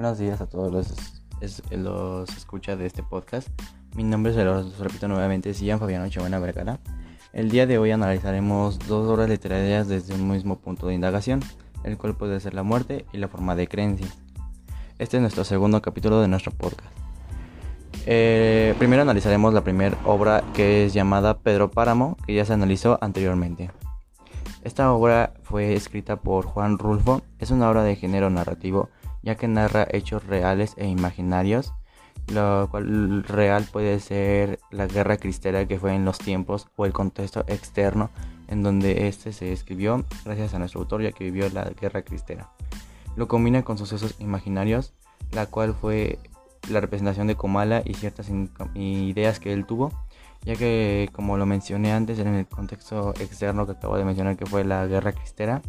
Buenos días a todos los, los escuchas de este podcast. Mi nombre, se los repito nuevamente, es Ian Fabiano Chavana Vergara. El día de hoy analizaremos dos obras literarias desde un mismo punto de indagación, el cual puede ser la muerte y la forma de creencias. Este es nuestro segundo capítulo de nuestro podcast. Eh, primero analizaremos la primera obra que es llamada Pedro Páramo, que ya se analizó anteriormente. Esta obra fue escrita por Juan Rulfo, es una obra de género narrativo ya que narra hechos reales e imaginarios, lo cual real puede ser la guerra cristera que fue en los tiempos o el contexto externo en donde este se escribió gracias a nuestro autor ya que vivió la guerra cristera. Lo combina con sucesos imaginarios, la cual fue la representación de Comala y ciertas ideas que él tuvo, ya que como lo mencioné antes en el contexto externo que acabo de mencionar que fue la guerra cristera,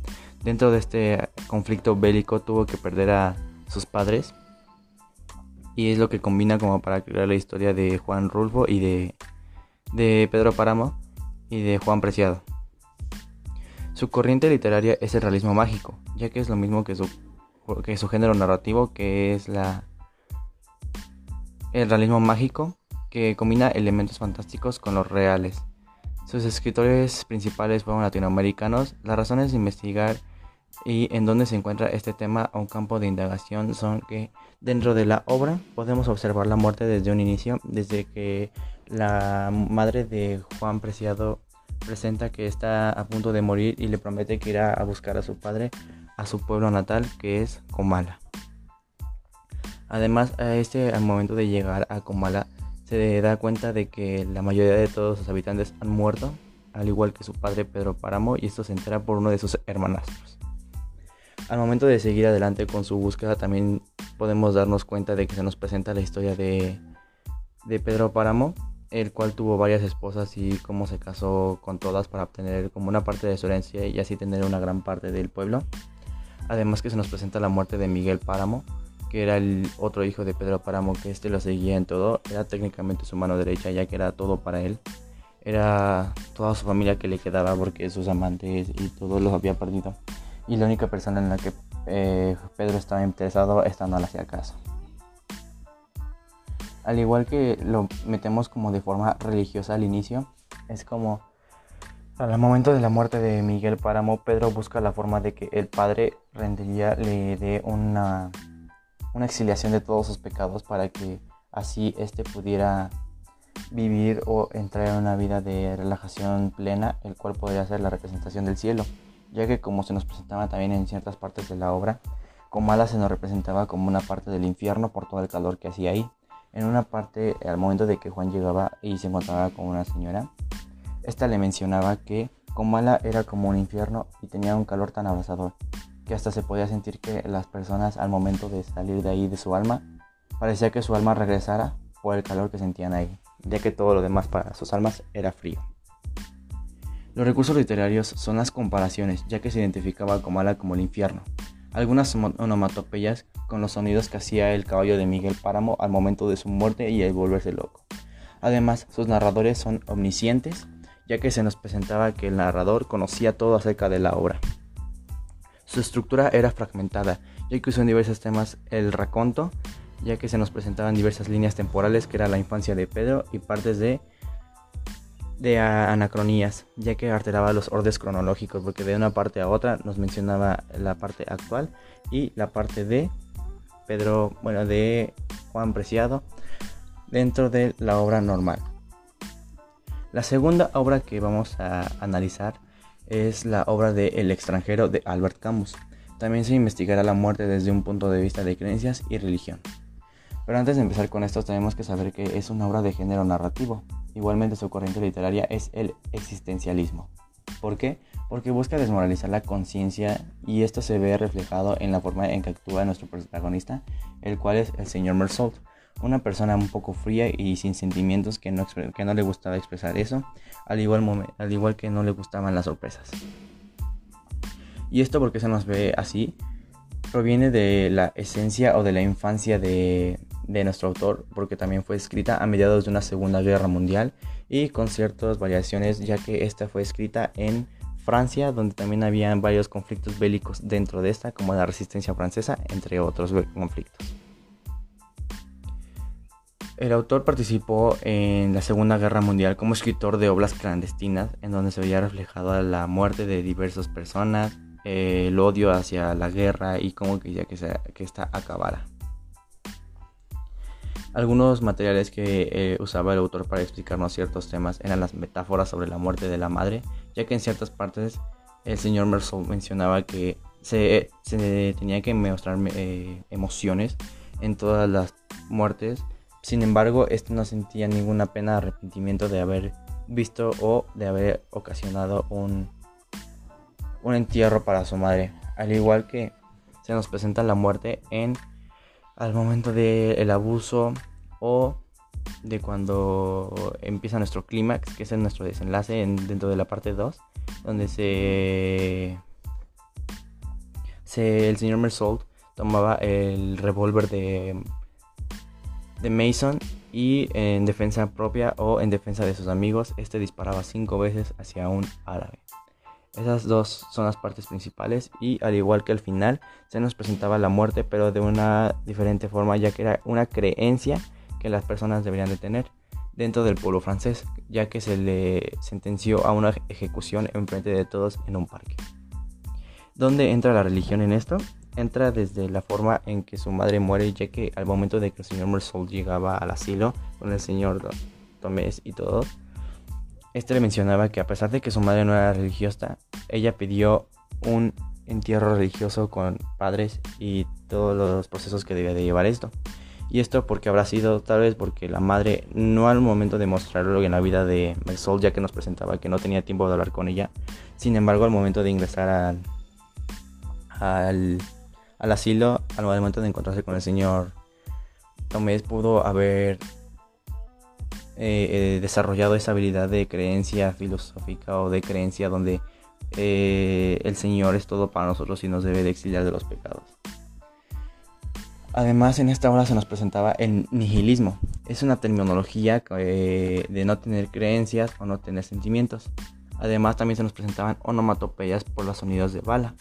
dentro de este conflicto bélico tuvo que perder a sus padres y es lo que combina como para crear la historia de Juan Rulfo y de, de Pedro Páramo y de Juan Preciado. Su corriente literaria es el realismo mágico, ya que es lo mismo que su, que su género narrativo, que es la, el realismo mágico, que combina elementos fantásticos con los reales. Sus escritores principales fueron latinoamericanos. Las razones de investigar y en donde se encuentra este tema a un campo de indagación son que dentro de la obra podemos observar la muerte desde un inicio, desde que la madre de Juan Preciado presenta que está a punto de morir y le promete que irá a buscar a su padre a su pueblo natal que es Comala. Además, a este al momento de llegar a Comala se da cuenta de que la mayoría de todos sus habitantes han muerto, al igual que su padre Pedro Páramo, y esto se entera por uno de sus hermanastros. Al momento de seguir adelante con su búsqueda también podemos darnos cuenta de que se nos presenta la historia de, Pedro Páramo, el cual tuvo varias esposas y cómo se casó con todas para obtener como una parte de su herencia y así tener una gran parte del pueblo. Además que se nos presenta la muerte de Miguel Páramo, que era el otro hijo de Pedro Páramo, que este lo seguía en todo, era técnicamente su mano derecha ya que era todo para él. Era toda su familia que le quedaba porque sus amantes y todos los había perdido y la única persona en la que eh, Pedro estaba interesado, esta no le hacía caso. Al igual que lo metemos como de forma religiosa al inicio, es como al momento de la muerte de Miguel Páramo, Pedro busca la forma de que el padre rendería le dé una, una exiliación de todos sus pecados para que así éste pudiera vivir o entrar en una vida de relajación plena, el cual podría ser la representación del cielo ya que como se nos presentaba también en ciertas partes de la obra, Comala se nos representaba como una parte del infierno por todo el calor que hacía ahí. En una parte, al momento de que Juan llegaba y se encontraba con una señora, esta le mencionaba que Comala era como un infierno y tenía un calor tan abrasador que hasta se podía sentir que las personas al momento de salir de ahí de su alma, parecía que su alma regresara por el calor que sentían ahí, ya que todo lo demás para sus almas era frío. Los recursos literarios son las comparaciones, ya que se identificaba a Comala como el infierno. Algunas onomatopeyas con los sonidos que hacía el caballo de Miguel Páramo al momento de su muerte y el volverse loco. Además, sus narradores son omniscientes, ya que se nos presentaba que el narrador conocía todo acerca de la obra. Su estructura era fragmentada, ya que usó en diversos temas el raconto, ya que se nos presentaban diversas líneas temporales que era la infancia de Pedro y partes de de anacronías, ya que alteraba los órdenes cronológicos, porque de una parte a otra nos mencionaba la parte actual y la parte de Pedro, bueno, de Juan Preciado dentro de la obra normal. La segunda obra que vamos a analizar es la obra de El extranjero de Albert Camus. También se investigará la muerte desde un punto de vista de creencias y religión. Pero antes de empezar con esto tenemos que saber que es una obra de género narrativo, Igualmente su corriente literaria es el existencialismo. ¿Por qué? Porque busca desmoralizar la conciencia y esto se ve reflejado en la forma en que actúa nuestro protagonista, el cual es el señor Mersault, una persona un poco fría y sin sentimientos que no, que no le gustaba expresar eso, al igual, al igual que no le gustaban las sorpresas. Y esto porque se nos ve así, proviene de la esencia o de la infancia de, de nuestro autor, porque también fue escrita a mediados de una Segunda Guerra Mundial y con ciertas variaciones, ya que esta fue escrita en Francia, donde también había varios conflictos bélicos dentro de esta, como la resistencia francesa, entre otros conflictos. El autor participó en la Segunda Guerra Mundial como escritor de obras clandestinas, en donde se veía reflejada la muerte de diversas personas, eh, el odio hacia la guerra y cómo quería que, esta que acabara. Algunos materiales que eh, usaba el autor para explicarnos ciertos temas eran las metáforas sobre la muerte de la madre, ya que en ciertas partes el señor Mersault mencionaba que se, tenía que mostrar eh, emociones en todas las muertes sin embargo, este no sentía ninguna pena de arrepentimiento de haber visto o de haber ocasionado un, un entierro para su madre. Al igual que se nos presenta la muerte en al momento del abuso o de cuando empieza nuestro clímax, que es nuestro desenlace dentro de la parte 2, donde se, se el señor Mersault tomaba el revólver de de Mason y en defensa propia o en defensa de sus amigos, este disparaba cinco veces hacia un árabe. Esas dos son las partes principales y al igual que al final se nos presentaba la muerte pero de una diferente forma ya que era una creencia que las personas deberían de tener dentro del pueblo francés ya que se le sentenció a una ejecución en frente de todos en un parque. ¿Dónde entra la religión en esto? Entra desde la forma en que su madre muere, ya que al momento de que el señor Mersault llegaba al asilo con el señor Tomés y todo, este le mencionaba que a pesar de que su madre no era religiosa, ella pidió un entierro religioso con padres y todos los procesos que debía de llevar esto. Y esto porque habrá sido tal vez porque la madre no al momento de mostrarlo en la vida de Mersault, ya que nos presentaba que no tenía tiempo de hablar con ella, sin embargo al momento de ingresar al al asilo al momento de encontrarse con el señor Tomés pudo haber eh, eh, desarrollado esa habilidad de creencia filosófica o de creencia donde eh, el Señor es todo para nosotros y nos debe de exiliar de los pecados. Además, en esta obra se nos presentaba el nihilismo. Es una terminología de no tener creencias o no tener sentimientos. Además, también se nos presentaban onomatopeyas por los sonidos de bala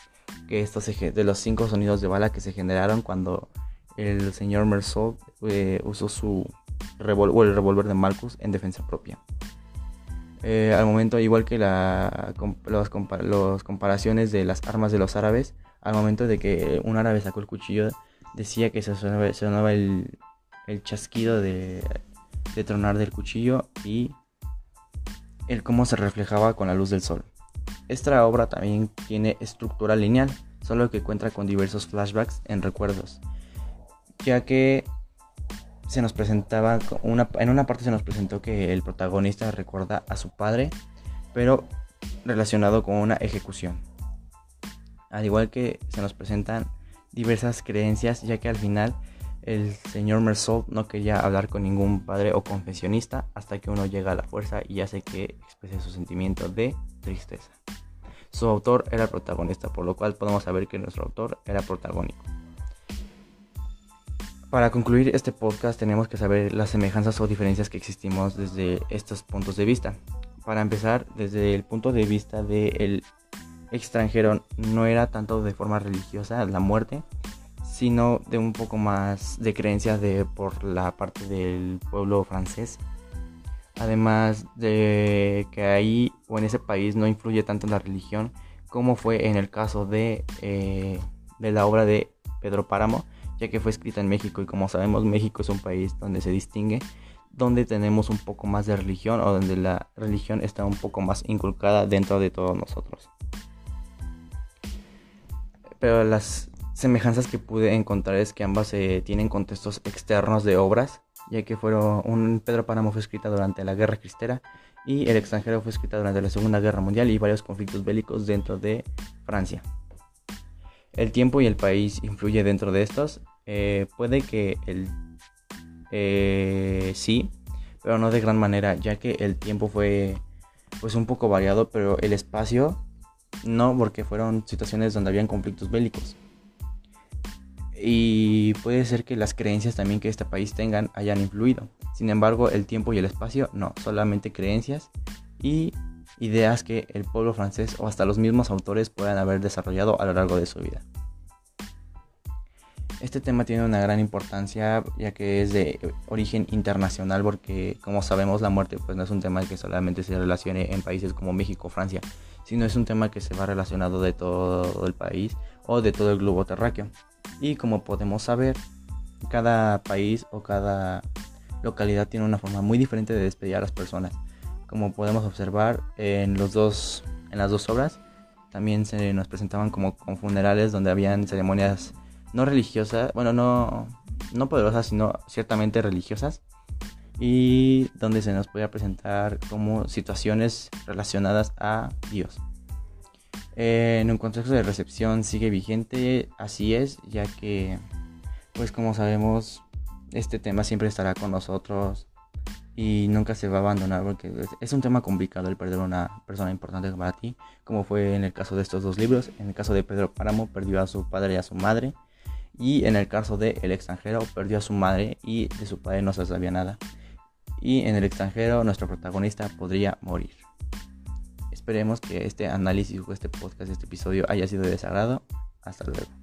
que estos de los cinco sonidos de bala que se generaron cuando el señor Mersault eh, usó su el revólver de Marcus en defensa propia. Eh, al momento, igual que la, comparaciones de las armas de los árabes, al momento de que un árabe sacó el cuchillo, decía que se sonaba, el, chasquido de tronar del cuchillo y el cómo se reflejaba con la luz del sol. Esta obra también tiene estructura lineal, solo que cuenta con diversos flashbacks en recuerdos, ya que se nos presentaba en una parte se nos presentó que el protagonista recuerda a su padre, pero relacionado con una ejecución. Al igual que se nos presentan diversas creencias, ya que al final el señor Mersault no quería hablar con ningún padre o confesionista hasta que uno llega a la fuerza y hace que exprese su sentimiento de tristeza. Su autor era el protagonista, por lo cual podemos saber que nuestro autor era protagónico. Para concluir este podcast tenemos que saber las semejanzas o diferencias que existimos desde estos puntos de vista. Para empezar, desde el punto de vista del extranjero no era tanto de forma religiosa la muerte, sino de un poco más de creencias de, por la parte del pueblo francés Además de que ahí o en ese país no influye tanto la religión como fue en el caso de, eh, de la obra de Pedro Páramo, ya que fue escrita en México y como sabemos México es un país donde se distingue, donde tenemos un poco más de religión o donde la religión está un poco más inculcada dentro de todos nosotros. Pero las semejanzas que pude encontrar es que ambas eh, tienen contextos externos de obras ya que fueron un Pedro Páramo fue escrita durante la Guerra Cristera y El extranjero fue escrita durante la Segunda Guerra Mundial y varios conflictos bélicos dentro de Francia. El tiempo y el país influye dentro de estos. Eh, puede que el eh, sí, pero no de gran manera, ya que el tiempo fue pues un poco variado, pero el espacio no, porque fueron situaciones donde habían conflictos bélicos. Y puede ser que las creencias también que este país tengan hayan influido. Sin embargo, el tiempo y el espacio no, solamente creencias y ideas que el pueblo francés o hasta los mismos autores puedan haber desarrollado a lo largo de su vida. Este tema tiene una gran importancia ya que es de origen internacional porque como sabemos la muerte pues no es un tema que solamente se relacione en países como México o Francia, sino es un tema que se va relacionado de todo el país o de todo el globo terráqueo. Y como podemos saber, cada país o cada localidad tiene una forma muy diferente de despedir a las personas. Como podemos observar en, los dos, en las dos obras, también se nos presentaban como con funerales donde habían ceremonias no religiosas, bueno, no, no poderosas, sino ciertamente religiosas, y donde se nos podía presentar como situaciones relacionadas a Dios. En un contexto de recepción sigue vigente, así es, ya que, pues como sabemos, este tema siempre estará con nosotros y nunca se va a abandonar porque es un tema complicado el perder una persona importante para ti, como fue en el caso de estos dos libros. En el caso de Pedro Páramo perdió a su padre y a su madre y en el caso de El extranjero perdió a su madre y de su padre no se sabía nada. Y en el extranjero nuestro protagonista podría morir. Esperemos que este análisis o este podcast, este episodio haya sido de desagrado. Hasta luego.